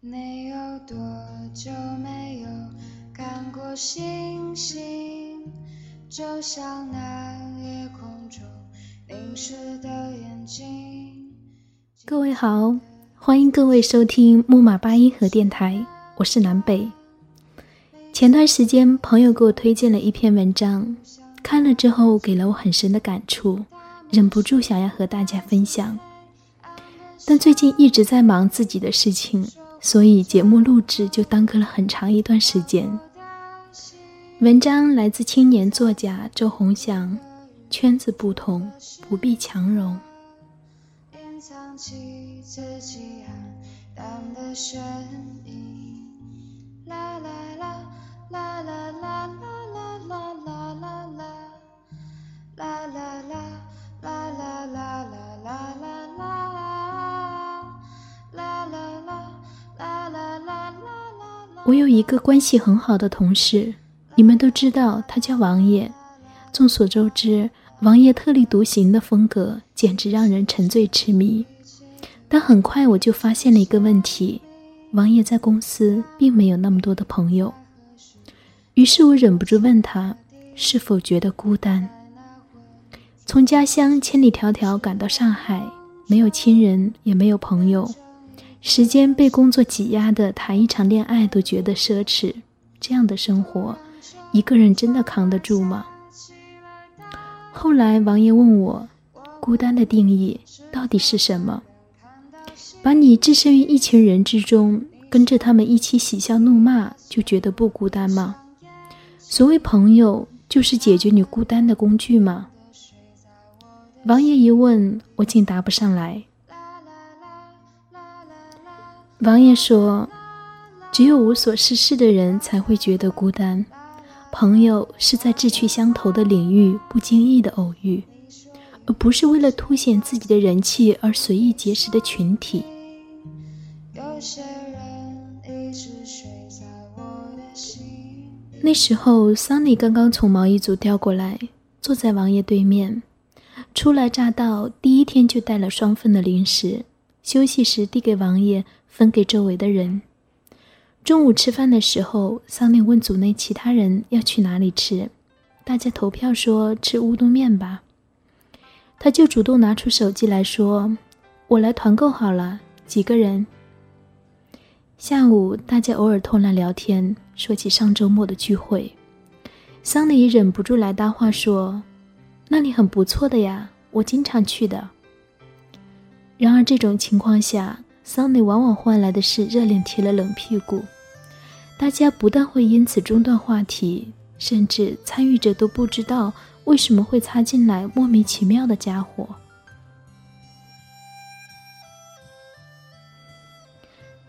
你有多久没有看过星星？就像那夜空中凝视的眼睛。各位好，欢迎各位收听木马八音盒电台，我是南北。前段时间，朋友给我推荐了一篇文章，看了之后给了我很深的感触，忍不住想要和大家分享。但最近一直在忙自己的事情。所以节目录制就耽搁了很长一段时间。文章来自青年作家周鸿祥，圈子不同，不必强融。我有一个关系很好的同事，你们都知道，他叫王爷。众所周知，王爷特立独行的风格简直让人沉醉痴迷。但很快我就发现了一个问题：王爷在公司并没有那么多的朋友。于是我忍不住问他，是否觉得孤单？从家乡千里迢迢赶到上海，没有亲人，也没有朋友。时间被工作挤压的，谈一场恋爱都觉得奢侈。这样的生活，一个人真的扛得住吗？后来王爷问我，孤单的定义到底是什么？把你置身于一群人之中，跟着他们一起嬉笑怒骂，就觉得不孤单吗？所谓朋友，就是解决你孤单的工具吗？王爷一问，我竟答不上来。王爷说：“只有无所事事的人才会觉得孤单，朋友是在志趣相投的领域不经意的偶遇，而不是为了凸显自己的人气而随意结识的群体。”那时候，桑尼刚刚从毛衣组调过来，坐在王爷对面，初来乍到，第一天就带了双份的零食，休息时递给王爷。分给周围的人。中午吃饭的时候，桑尼问组内其他人要去哪里吃，大家投票说吃乌冬面吧。他就主动拿出手机来说：“我来团购好了，几个人？”下午大家偶尔偷懒聊天，说起上周末的聚会，桑尼忍不住来搭话说：“那里很不错的呀，我经常去的。”然而这种情况下。桑尼往往换来的是热脸贴了冷屁股，大家不但会因此中断话题，甚至参与者都不知道为什么会插进来莫名其妙的家伙。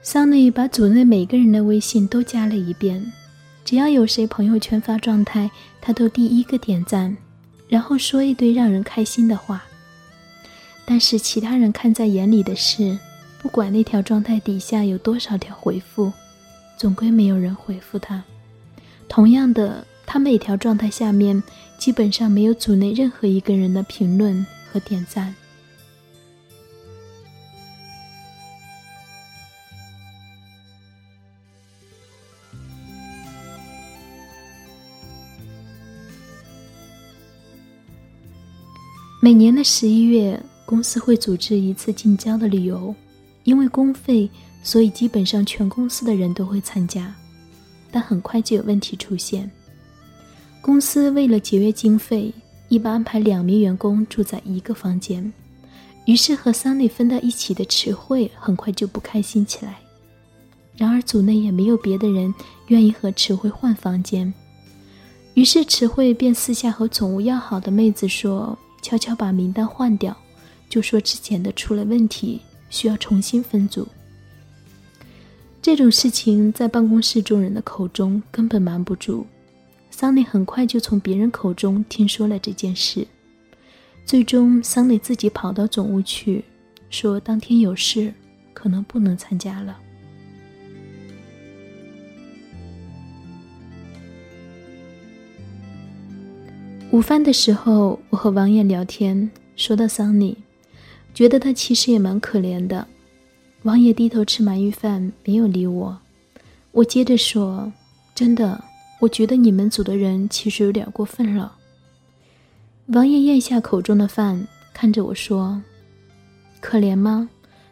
桑尼把组内每个人的微信都加了一遍，只要有谁朋友圈发状态，他都第一个点赞，然后说一堆让人开心的话。但是其他人看在眼里的是。不管那条状态底下有多少条回复，总归没有人回复他。同样的，他每条状态下面基本上没有组内任何一个人的评论和点赞。每年的十一月，公司会组织一次近郊的旅游。因为公费，所以基本上全公司的人都会参加，但很快就有问题出现。公司为了节约经费，一般安排两名员工住在一个房间，于是和桑内分到一起的池慧很快就不开心起来。然而组内也没有别的人愿意和池慧换房间，于是池慧便私下和总务要好的妹子说，悄悄把名单换掉，就说之前的出了问题。需要重新分组，这种事情在办公室众人的口中根本瞒不住。桑尼很快就从别人口中听说了这件事，最终桑尼自己跑到总务去，说当天有事，可能不能参加了。午饭的时候，我和王艳聊天，说到桑尼。觉得他其实也蛮可怜的。王爷低头吃鳗鱼饭，没有理我。我接着说：“真的，我觉得你们组的人其实有点过分了。”王爷咽下口中的饭，看着我说：“可怜吗？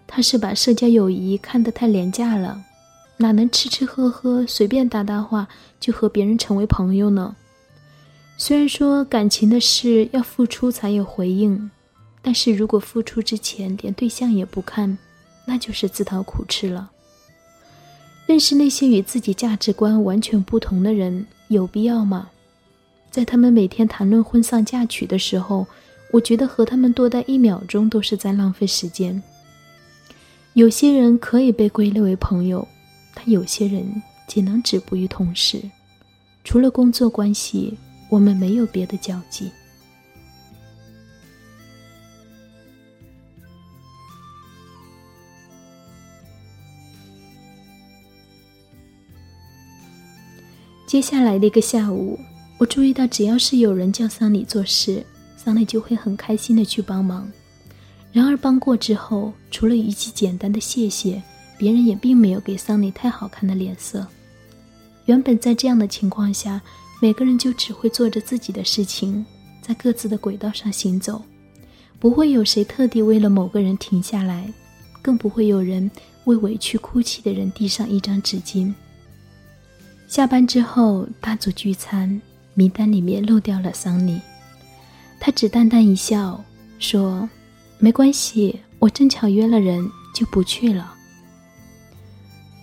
他是把社交友谊看得太廉价了，哪能吃吃喝喝、随便搭搭话就和别人成为朋友呢？虽然说感情的事要付出才有回应，但是如果付出之前连对象也不看，那就是自讨苦吃了。认识那些与自己价值观完全不同的人，有必要吗？”在他们每天谈论婚丧嫁娶的时候，我觉得和他们多待一秒钟都是在浪费时间。有些人可以被归类为朋友，但有些人仅能止步于同事。除了工作关系，我们没有别的交集。接下来的一个下午。我注意到，只要是有人叫桑尼做事，桑尼就会很开心的去帮忙。然而帮过之后，除了一句简单的谢谢，别人也并没有给桑尼太好看的脸色。原本在这样的情况下，每个人就只会做着自己的事情，在各自的轨道上行走，不会有谁特地为了某个人停下来，更不会有人为委屈哭泣的人递上一张纸巾。下班之后，大组聚餐。名单里面漏掉了桑尼，他只淡淡一笑说：“没关系，我正巧约了人，就不去了。”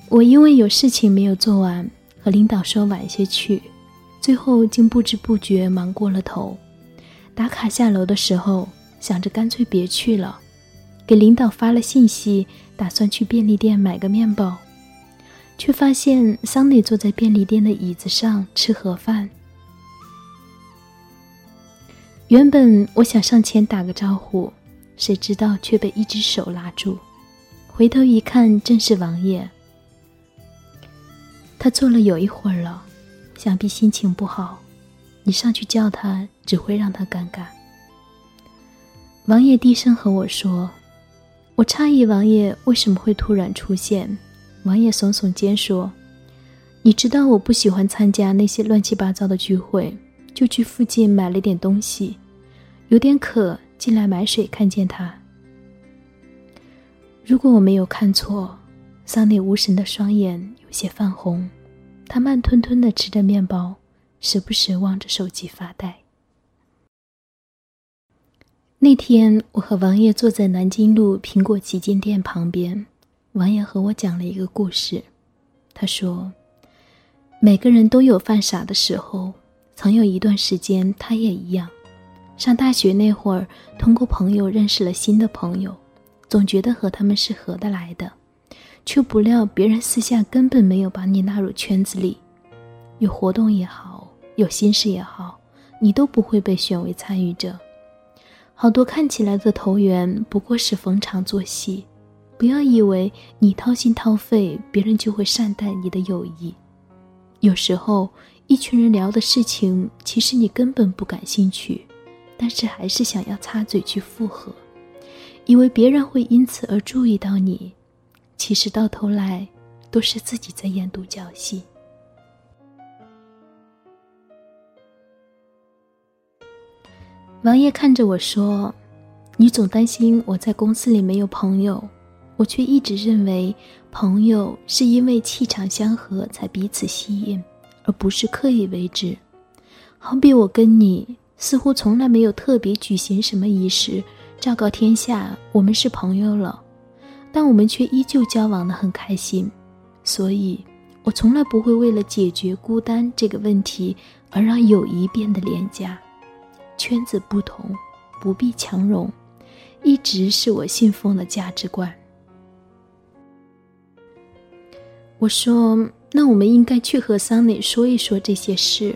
我因为有事情没有做完，和领导说晚些去，最后竟不知不觉忙过了头。打卡下楼的时候，想着干脆别去了，给领导发了信息，打算去便利店买个面包，却发现桑尼坐在便利店的椅子上吃盒饭。原本我想上前打个招呼，谁知道却被一只手拉住。回头一看，正是王爷。他坐了有一会儿了，想必心情不好。你上去叫他，只会让他尴尬。王爷低声和我说：“我诧异王爷为什么会突然出现。”王爷耸耸肩说：“你知道我不喜欢参加那些乱七八糟的聚会，就去附近买了点东西。”有点渴，进来买水，看见他。如果我没有看错，桑尼无神的双眼有些泛红，他慢吞吞的吃着面包，时不时望着手机发呆。那天，我和王爷坐在南京路苹果旗舰店旁边，王爷和我讲了一个故事。他说：“每个人都有犯傻的时候，曾有一段时间，他也一样。”上大学那会儿，通过朋友认识了新的朋友，总觉得和他们是合得来的，却不料别人私下根本没有把你纳入圈子里，有活动也好，有心事也好，你都不会被选为参与者。好多看起来的投缘不过是逢场作戏，不要以为你掏心掏肺，别人就会善待你的友谊。有时候，一群人聊的事情，其实你根本不感兴趣。但是还是想要插嘴去附和，以为别人会因此而注意到你，其实到头来都是自己在演独角戏。王爷看着我说：“你总担心我在公司里没有朋友，我却一直认为朋友是因为气场相合才彼此吸引，而不是刻意为之。好比我跟你。”似乎从来没有特别举行什么仪式，昭告天下我们是朋友了，但我们却依旧交往的很开心。所以，我从来不会为了解决孤单这个问题而让友谊变得廉价。圈子不同，不必强融，一直是我信奉的价值观。我说：“那我们应该去和桑尼说一说这些事。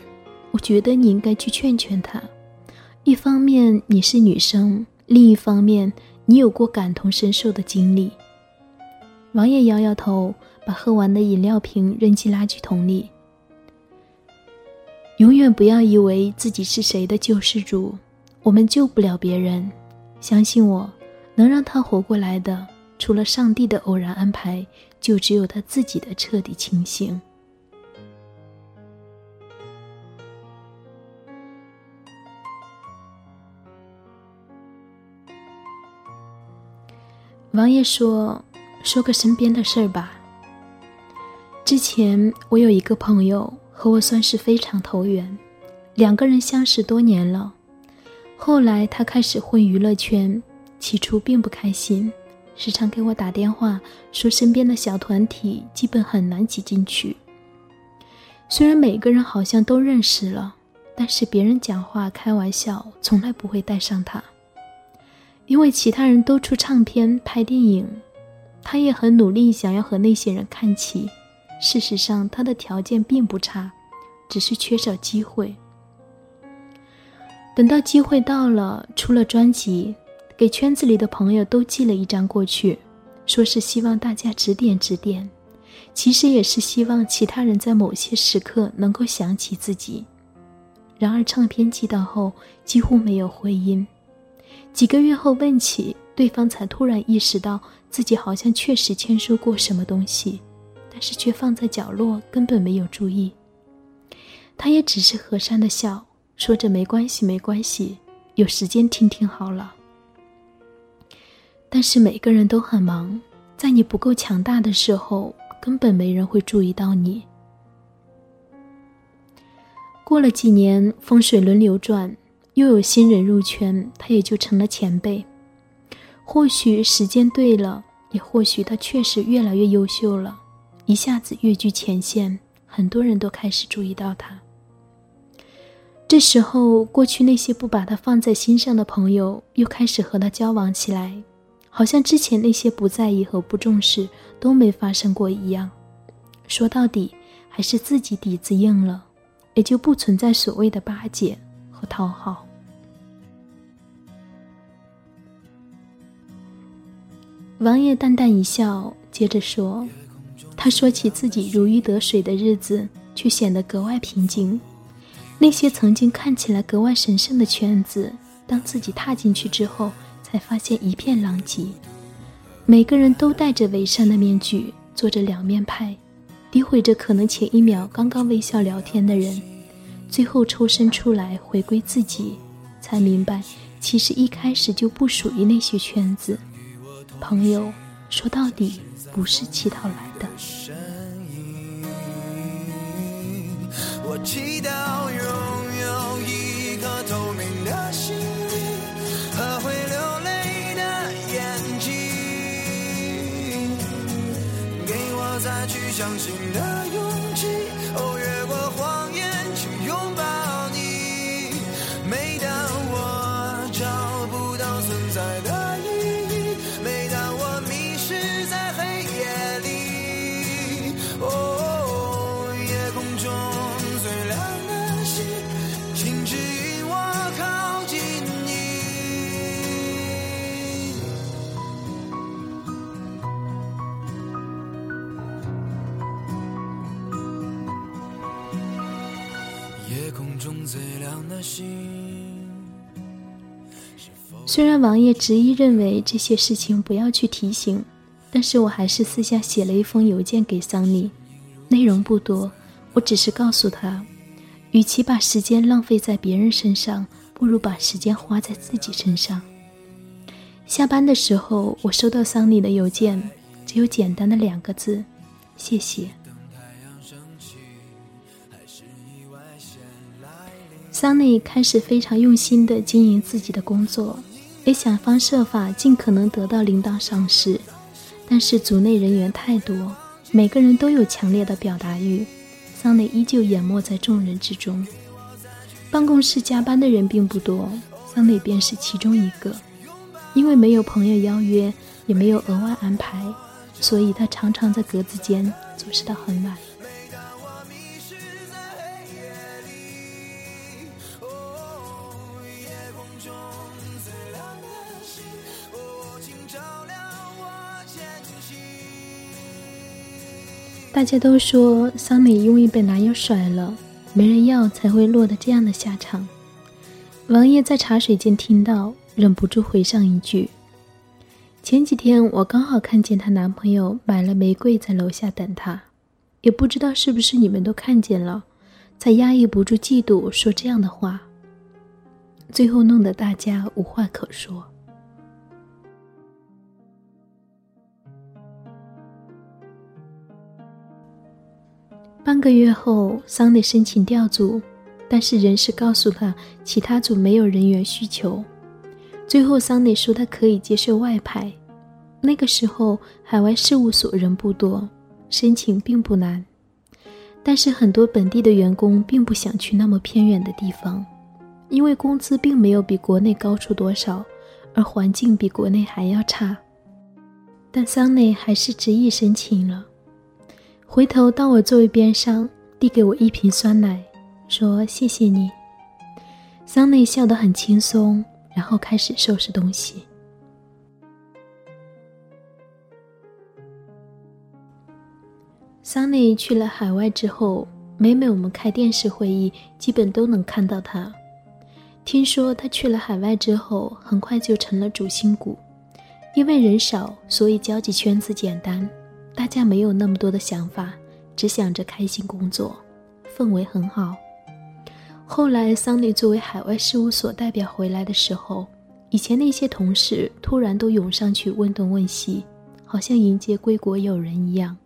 我觉得你应该去劝劝他。”一方面你是女生，另一方面你有过感同身受的经历。王爷摇摇头，把喝完的饮料瓶扔进垃圾桶里。永远不要以为自己是谁的救世主，我们救不了别人。相信我，能让他活过来的，除了上帝的偶然安排，就只有他自己的彻底清醒。王爷说：“说个身边的事儿吧。之前我有一个朋友和我算是非常投缘，两个人相识多年了。后来他开始混娱乐圈，起初并不开心，时常给我打电话说身边的小团体基本很难挤进去。虽然每个人好像都认识了，但是别人讲话开玩笑从来不会带上他。”因为其他人都出唱片、拍电影，他也很努力，想要和那些人看齐。事实上，他的条件并不差，只是缺少机会。等到机会到了，出了专辑，给圈子里的朋友都寄了一张过去，说是希望大家指点指点，其实也是希望其他人在某些时刻能够想起自己。然而，唱片寄到后，几乎没有回音。几个月后问起，对方才突然意识到自己好像确实签收过什么东西，但是却放在角落，根本没有注意。他也只是和善的笑，说着没关系，没关系，有时间听听好了。但是每个人都很忙，在你不够强大的时候，根本没人会注意到你。过了几年，风水轮流转。又有新人入圈，他也就成了前辈。或许时间对了，也或许他确实越来越优秀了，一下子跃居前线，很多人都开始注意到他。这时候，过去那些不把他放在心上的朋友又开始和他交往起来，好像之前那些不在意和不重视都没发生过一样。说到底，还是自己底子硬了，也就不存在所谓的巴结和讨好。王爷淡淡一笑，接着说：“他说起自己如鱼得水的日子，却显得格外平静。那些曾经看起来格外神圣的圈子，当自己踏进去之后，才发现一片狼藉。每个人都戴着伪善的面具，做着两面派，诋毁着可能前一秒刚刚微笑聊天的人，最后抽身出来回归自己，才明白，其实一开始就不属于那些圈子。”朋友，说到底不是乞讨来的。去相虽然王爷执意认为这些事情不要去提醒，但是我还是私下写了一封邮件给桑尼，内容不多，我只是告诉他，与其把时间浪费在别人身上，不如把时间花在自己身上。下班的时候，我收到桑尼的邮件，只有简单的两个字：谢谢。桑尼开始非常用心地经营自己的工作，也想方设法尽可能得到领导赏识。但是组内人员太多，每个人都有强烈的表达欲，桑尼依旧淹没在众人之中。办公室加班的人并不多，桑尼便是其中一个。因为没有朋友邀约，也没有额外安排，所以他常常在格子间做事到很晚。大家都说桑尼因为被男友甩了，没人要才会落得这样的下场。王爷在茶水间听到，忍不住回上一句：“前几天我刚好看见她男朋友买了玫瑰在楼下等她，也不知道是不是你们都看见了，才压抑不住嫉妒说这样的话，最后弄得大家无话可说。半个月后，桑尼申请调组，但是人事告诉他其他组没有人员需求。最后，桑尼说他可以接受外派。那个时候，海外事务所人不多，申请并不难。但是很多本地的员工并不想去那么偏远的地方，因为工资并没有比国内高出多少，而环境比国内还要差。但桑尼还是执意申请了。回头到我座位边上，递给我一瓶酸奶，说：“谢谢你。”桑内笑得很轻松，然后开始收拾东西。桑内去了海外之后，每每我们开电视会议，基本都能看到他。听说他去了海外之后，很快就成了主心骨，因为人少，所以交际圈子简单。大家没有那么多的想法，只想着开心工作，氛围很好。后来桑尼作为海外事务所代表回来的时候，以前那些同事突然都涌上去问东问西，好像迎接归国友人一样。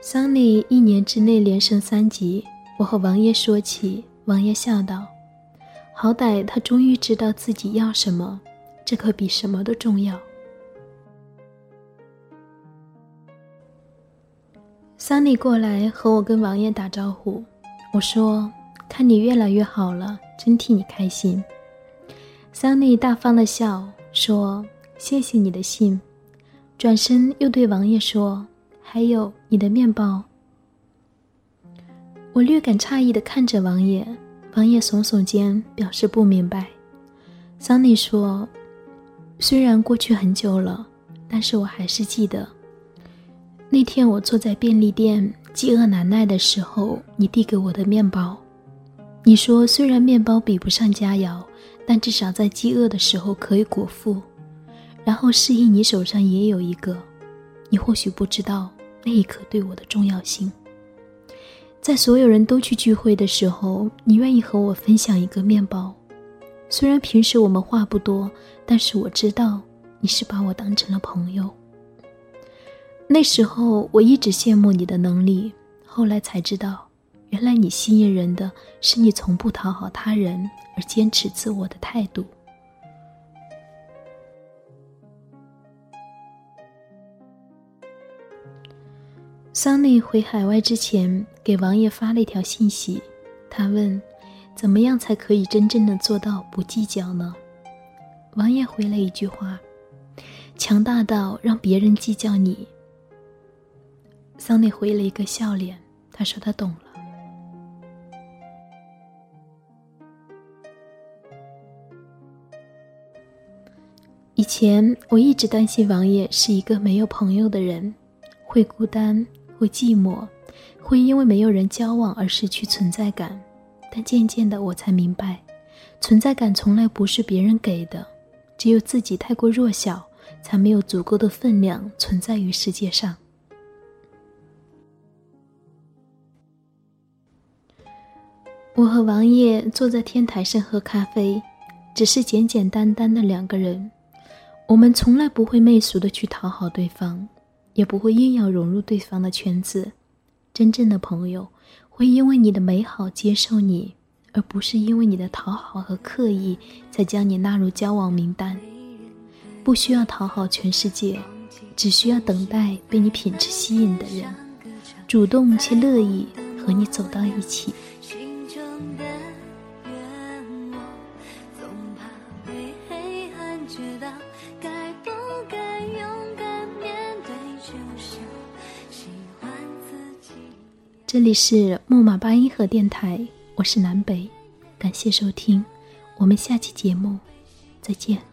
桑尼一年之内连升三级，我和王爷说起，王爷笑道：“好歹他终于知道自己要什么，这可比什么都重要。”桑尼过来和我跟王爷打招呼，我说：“看你越来越好了，真替你开心。”桑尼大方的笑说：“谢谢你的信。”转身又对王爷说：“还有你的面包。”我略感诧异的看着王爷，王爷耸耸肩表示不明白。桑尼说：“虽然过去很久了，但是我还是记得。”那天我坐在便利店，饥饿难耐的时候，你递给我的面包。你说，虽然面包比不上佳肴，但至少在饥饿的时候可以果腹。然后示意你手上也有一个。你或许不知道那一刻对我的重要性。在所有人都去聚会的时候，你愿意和我分享一个面包。虽然平时我们话不多，但是我知道你是把我当成了朋友。那时候我一直羡慕你的能力，后来才知道，原来你吸引人的是你从不讨好他人而坚持自我的态度。桑尼回海外之前，给王爷发了一条信息，他问：“怎么样才可以真正的做到不计较呢？”王爷回了一句话：“强大到让别人计较你。”桑尼回了一个笑脸，他说他懂了。以前我一直担心王爷是一个没有朋友的人，会孤单，会寂寞，会因为没有人交往而失去存在感。但渐渐的，我才明白，存在感从来不是别人给的，只有自己太过弱小，才没有足够的分量存在于世界上。我和王爷坐在天台上喝咖啡，只是简简单单的两个人。我们从来不会媚俗的去讨好对方，也不会硬要融入对方的圈子。真正的朋友会因为你的美好接受你，而不是因为你的讨好和刻意才将你纳入交往名单。不需要讨好全世界，只需要等待被你品质吸引的人，主动且乐意和你走到一起。这里是木马八音盒电台，我是南北，感谢收听，我们下期节目再见。